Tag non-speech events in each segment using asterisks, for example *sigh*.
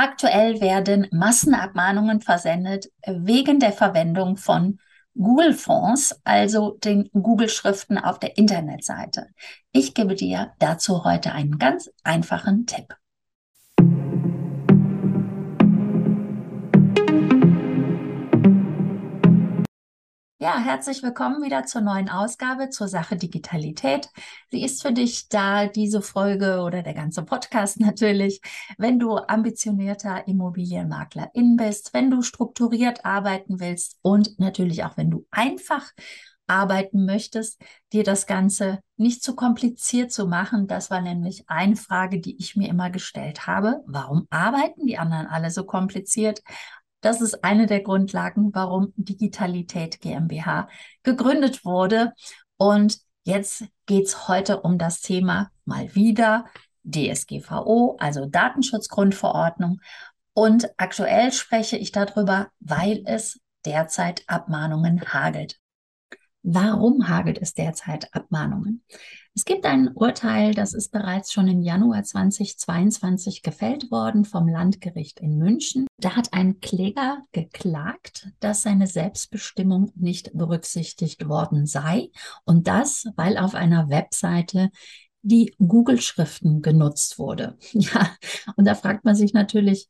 Aktuell werden Massenabmahnungen versendet wegen der Verwendung von Google-Fonds, also den Google-Schriften auf der Internetseite. Ich gebe dir dazu heute einen ganz einfachen Tipp. Ja, herzlich willkommen wieder zur neuen Ausgabe zur Sache Digitalität. Sie ist für dich da, diese Folge oder der ganze Podcast *laughs* natürlich, wenn du ambitionierter Immobilienmaklerin bist, wenn du strukturiert arbeiten willst und natürlich auch, wenn du einfach arbeiten möchtest, dir das Ganze nicht zu kompliziert zu machen. Das war nämlich eine Frage, die ich mir immer gestellt habe. Warum arbeiten die anderen alle so kompliziert? Das ist eine der Grundlagen, warum Digitalität GmbH gegründet wurde. Und jetzt geht es heute um das Thema mal wieder DSGVO, also Datenschutzgrundverordnung. Und aktuell spreche ich darüber, weil es derzeit Abmahnungen hagelt. Warum hagelt es derzeit Abmahnungen? Es gibt ein Urteil, das ist bereits schon im Januar 2022 gefällt worden vom Landgericht in München. Da hat ein Kläger geklagt, dass seine Selbstbestimmung nicht berücksichtigt worden sei. Und das, weil auf einer Webseite die Google-Schriften genutzt wurde. *laughs* Ja, und da fragt man sich natürlich,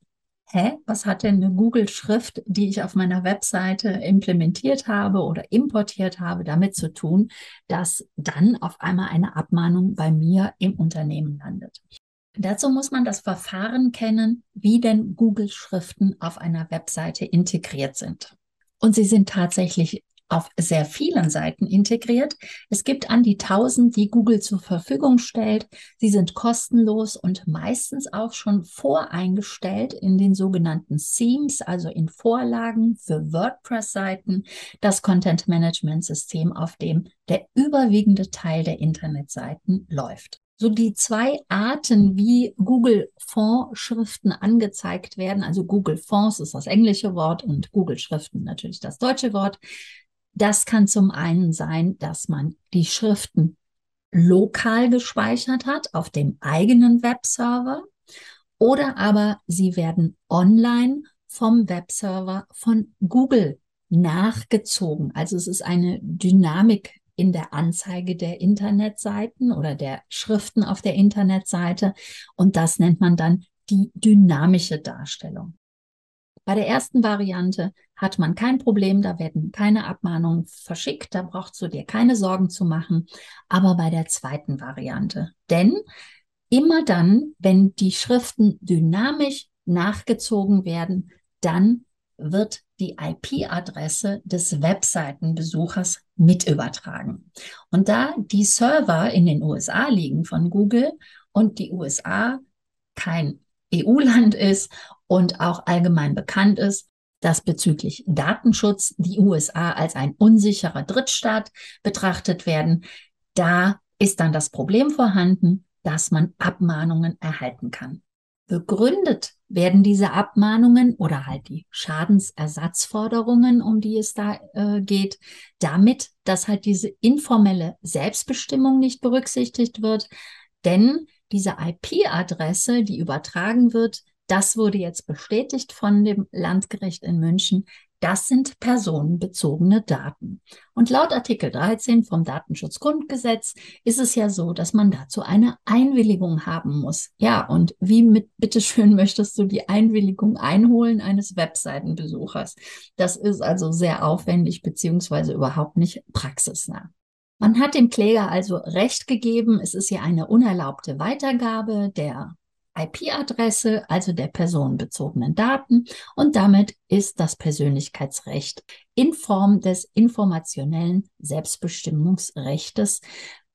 hä, was hat denn eine Google-Schrift, die ich auf meiner Webseite implementiert habe oder importiert habe, damit zu tun, dass dann auf einmal eine Abmahnung bei mir im Unternehmen landet? Dazu muss man das Verfahren kennen, wie denn Google-Schriften auf einer Webseite integriert sind. Und sie sind tatsächlich auf sehr vielen Seiten integriert. Es gibt an die 1000, die Google zur Verfügung stellt. Sie sind kostenlos und meistens auch schon voreingestellt in den sogenannten Themes, also in Vorlagen für WordPress-Seiten, das Content-Management-System, auf dem der überwiegende Teil der Internetseiten läuft so die zwei Arten, wie Google Fonds Schriften angezeigt werden. Also Google Fonds ist das englische Wort und Google Schriften natürlich das deutsche Wort. Das kann zum einen sein, dass man die Schriften lokal gespeichert hat auf dem eigenen Webserver oder aber sie werden online vom Webserver von Google nachgezogen. Also es ist eine Dynamik in der Anzeige der Internetseiten oder der Schriften auf der Internetseite und das nennt man dann die dynamische Darstellung. Bei der ersten Variante hat man kein Problem, da werden keine Abmahnungen verschickt, da brauchst du dir keine Sorgen zu machen. Aber bei der zweiten Variante, denn immer dann, wenn die Schriften dynamisch nachgezogen werden, dann wird die IP-Adresse des Webseitenbesuchers mit übertragen. Und da die Server in den USA liegen von Google und die USA kein EU-Land ist und auch allgemein bekannt ist, dass bezüglich Datenschutz die USA als ein unsicherer Drittstaat betrachtet werden. Da ist dann das Problem vorhanden, dass man Abmahnungen erhalten kann. Begründet werden diese Abmahnungen oder halt die Schadensersatzforderungen, um die es da äh, geht, damit, dass halt diese informelle Selbstbestimmung nicht berücksichtigt wird. Denn diese IP-Adresse, die übertragen wird, das wurde jetzt bestätigt von dem Landgericht in München. Das sind personenbezogene Daten. Und laut Artikel 13 vom Datenschutzgrundgesetz ist es ja so, dass man dazu eine Einwilligung haben muss. Ja, und wie mit bitteschön *laughs* möchtest du die Einwilligung einholen eines Webseitenbesuchers? Das ist also sehr aufwendig beziehungsweise überhaupt nicht praxisnah. Man hat dem Kläger also Recht gegeben, es ist ja eine unerlaubte Weitergabe der IP-Adresse, also der personenbezogenen Daten, und damit ist das Persönlichkeitsrecht in Form des informationellen Selbstbestimmungsrechtes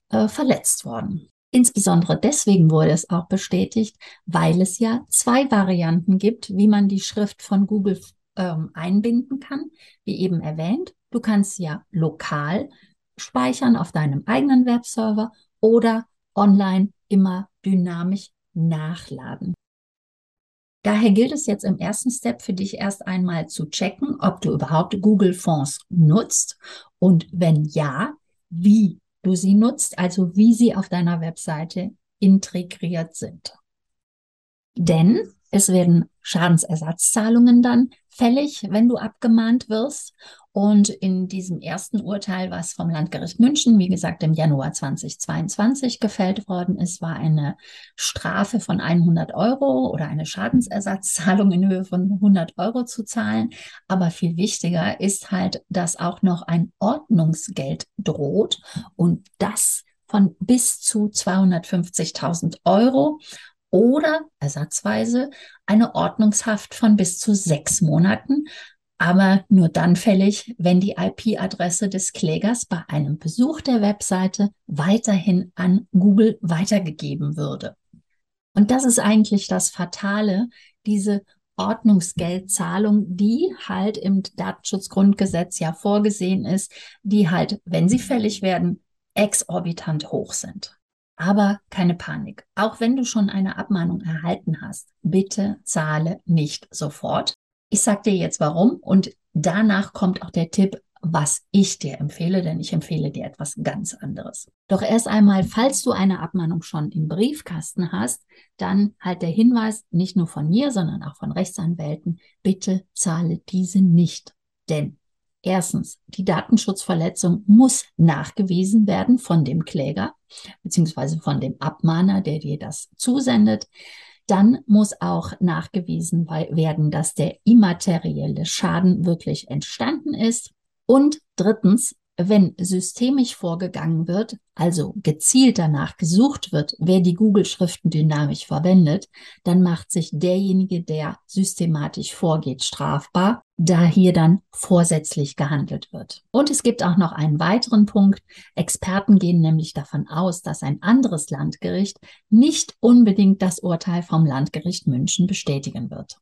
äh, verletzt worden. Insbesondere deswegen wurde es auch bestätigt, weil es ja zwei Varianten gibt, wie man die Schrift von Google ähm, einbinden kann, wie eben erwähnt. Du kannst ja lokal speichern auf deinem eigenen Webserver oder online immer dynamisch nachladen. Daher gilt es jetzt im ersten Step für dich erst einmal zu checken, ob du überhaupt Google Fonds nutzt und wenn ja, wie du sie nutzt, also wie sie auf deiner Webseite integriert sind. Denn Es werden Schadensersatzzahlungen dann fällig, wenn du abgemahnt wirst. Und in diesem ersten Urteil, was vom Landgericht München, wie gesagt, im Januar 2022 gefällt worden ist, war eine Strafe von 100 Euro oder eine Schadensersatzzahlung in Höhe von 100 Euro zu zahlen. Aber viel wichtiger ist halt, dass auch noch ein Ordnungsgeld droht und das von bis zu 250.000 Euro oder ersatzweise eine Ordnungshaft von bis zu sechs Monaten, aber nur dann fällig, wenn die IP-Adresse des Klägers bei einem Besuch der Webseite weiterhin an Google weitergegeben würde. Und das ist eigentlich das Fatale, diese Ordnungsgeldzahlung, die halt im Datenschutzgrundgesetz ja vorgesehen ist, die halt, wenn sie fällig werden, exorbitant hoch sind. Aber keine Panik. Auch wenn du schon eine Abmahnung erhalten hast, bitte zahle nicht sofort. Ich sage dir jetzt warum und danach kommt auch der Tipp, was ich dir empfehle, denn ich empfehle dir etwas ganz anderes. Doch erst einmal, falls du eine Abmahnung schon im Briefkasten hast, dann halt der Hinweis, nicht nur von mir, sondern auch von Rechtsanwälten, bitte zahle diese nicht. Denn Erstens, die Datenschutzverletzung muss nachgewiesen werden von dem Kläger beziehungsweise von dem Abmahner, der dir das zusendet. Dann muss auch nachgewiesen werden, dass der immaterielle Schaden wirklich entstanden ist. Und drittens, wenn systemisch vorgegangen wird, also gezielt danach gesucht wird, wer die Google-Schriften dynamisch verwendet, dann macht sich derjenige, der systematisch vorgeht, strafbar, da hier dann vorsätzlich gehandelt wird. Und es gibt auch noch einen weiteren Punkt. Experten gehen nämlich davon aus, dass ein anderes Landgericht nicht unbedingt das Urteil vom Landgericht München bestätigen wird.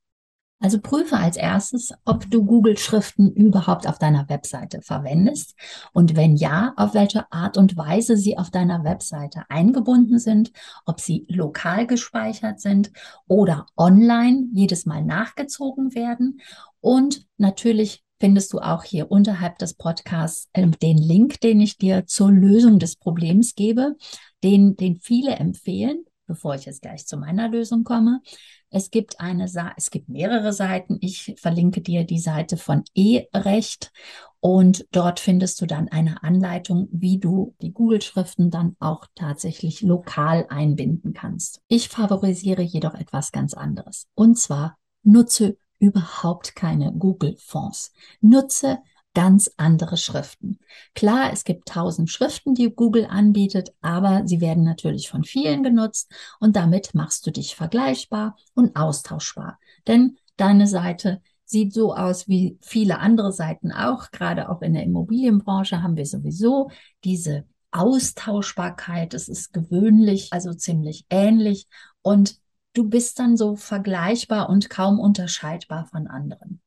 Also prüfe als erstes, ob du Google-Schriften überhaupt auf deiner Webseite verwendest. Und wenn ja, auf welche Art und Weise sie auf deiner Webseite eingebunden sind, ob sie lokal gespeichert sind oder online jedes Mal nachgezogen werden. Und natürlich findest du auch hier unterhalb des Podcasts äh, den Link, den ich dir zur Lösung des Problems gebe, den, den viele empfehlen bevor ich jetzt gleich zu meiner Lösung komme. Es gibt eine, es gibt mehrere Seiten. Ich verlinke dir die Seite von E-Recht und dort findest du dann eine Anleitung, wie du die Google-Schriften dann auch tatsächlich lokal einbinden kannst. Ich favorisiere jedoch etwas ganz anderes. Und zwar nutze überhaupt keine Google-Fonds. Nutze ganz andere Schriften. Klar, es gibt tausend Schriften, die Google anbietet, aber sie werden natürlich von vielen genutzt und damit machst du dich vergleichbar und austauschbar. Denn deine Seite sieht so aus wie viele andere Seiten auch. Gerade auch in der Immobilienbranche haben wir sowieso diese Austauschbarkeit. Es ist gewöhnlich, also ziemlich ähnlich und du bist dann so vergleichbar und kaum unterscheidbar von anderen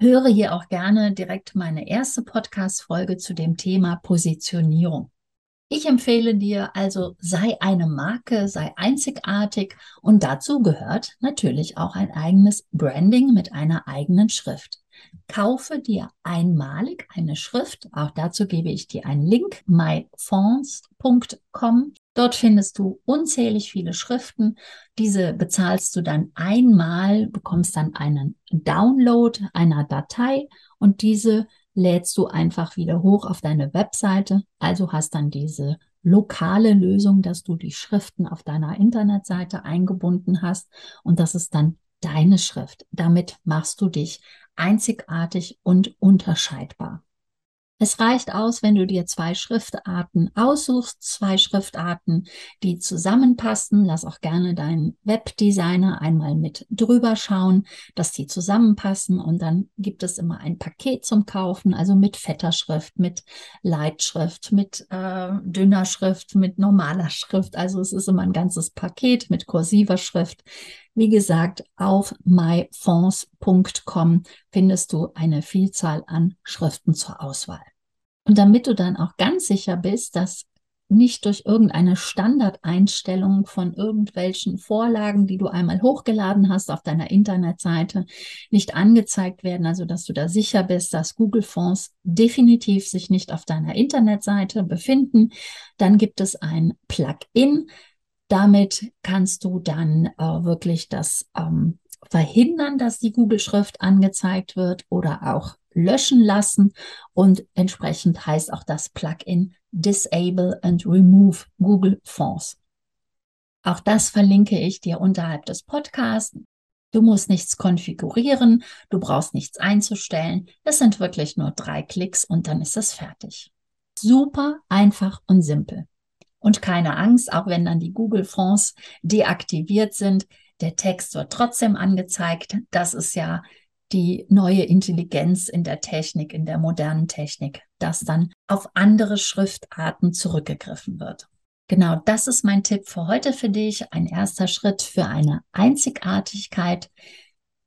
höre hier auch gerne direkt meine erste Podcast-Folge zu dem Thema Positionierung. Ich empfehle dir also, sei eine Marke, sei einzigartig und dazu gehört natürlich auch ein eigenes Branding mit einer eigenen Schrift. Kaufe dir einmalig eine Schrift. Auch dazu gebe ich dir einen Link, myfonds.com. Dort findest du unzählig viele Schriften. Diese bezahlst du dann einmal, bekommst dann einen Download einer Datei und diese lädst du einfach wieder hoch auf deine Webseite. Also hast dann diese lokale Lösung, dass du die Schriften auf deiner Internetseite eingebunden hast und das ist dann deine Schrift. Damit machst du dich einzigartig und unterscheidbar. Es reicht aus, wenn du dir zwei Schriftarten aussuchst, zwei Schriftarten, die zusammenpassen. Lass auch gerne deinen Webdesigner einmal mit drüber schauen, dass die zusammenpassen. Und dann gibt es immer ein Paket zum Kaufen, also mit fetter Schrift, mit Leitschrift, mit äh, dünner Schrift, mit normaler Schrift. Also es ist immer ein ganzes Paket mit kursiver Schrift. Wie gesagt, auf myfonds.com findest du eine Vielzahl an Schriften zur Auswahl. Und damit du dann auch ganz sicher bist, dass nicht durch irgendeine Standardeinstellung von irgendwelchen Vorlagen, die du einmal hochgeladen hast auf deiner Internetseite, nicht angezeigt werden, also dass du da sicher bist, dass Google Fonds definitiv sich nicht auf deiner Internetseite befinden, dann gibt es ein Plugin, damit kannst du dann äh, wirklich das ähm, verhindern, dass die Google-Schrift angezeigt wird oder auch löschen lassen. Und entsprechend heißt auch das Plugin Disable and Remove Google Fonts. Auch das verlinke ich dir unterhalb des Podcasts. Du musst nichts konfigurieren, du brauchst nichts einzustellen. Es sind wirklich nur drei Klicks und dann ist es fertig. Super einfach und simpel. Und keine Angst, auch wenn dann die Google-Fonds deaktiviert sind, der Text wird trotzdem angezeigt. Das ist ja die neue Intelligenz in der Technik, in der modernen Technik, dass dann auf andere Schriftarten zurückgegriffen wird. Genau das ist mein Tipp für heute für dich. Ein erster Schritt für eine Einzigartigkeit.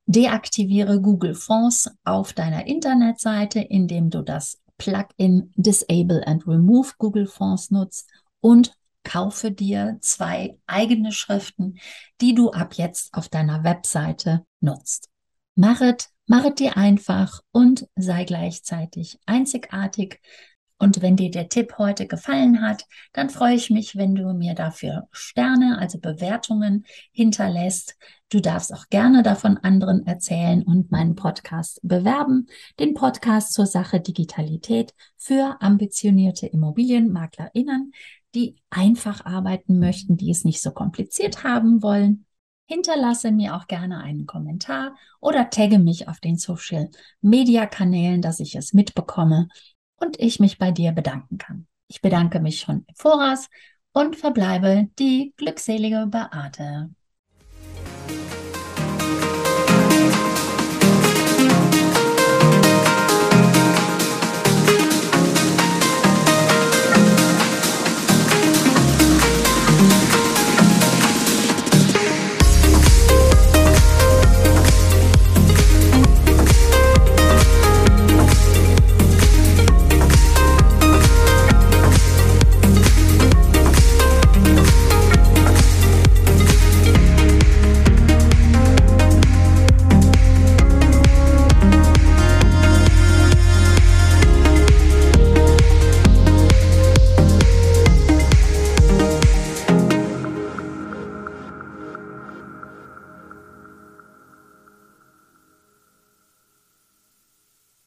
Deaktiviere Google Fonts auf deiner Internetseite, indem du das Plugin Disable and Remove Google Fonts nutzt und kaufe dir zwei eigene Schriften, die du ab jetzt auf deiner Webseite nutzt. Machet, machet dir einfach und sei gleichzeitig einzigartig. Und wenn dir der Tipp heute gefallen hat, dann freue ich mich, wenn du mir dafür Sterne, also Bewertungen hinterlässt. Du darfst auch gerne davon anderen erzählen und meinen Podcast bewerben. Den Podcast zur Sache Digitalität für ambitionierte Immobilienmaklerinnen, die einfach arbeiten möchten, die es nicht so kompliziert haben wollen. Hinterlasse mir auch gerne einen Kommentar oder tagge mich auf den Social Media Kanälen, dass ich es mitbekomme und ich mich bei dir bedanken kann. Ich bedanke mich schon im Voraus und verbleibe die glückselige Beate.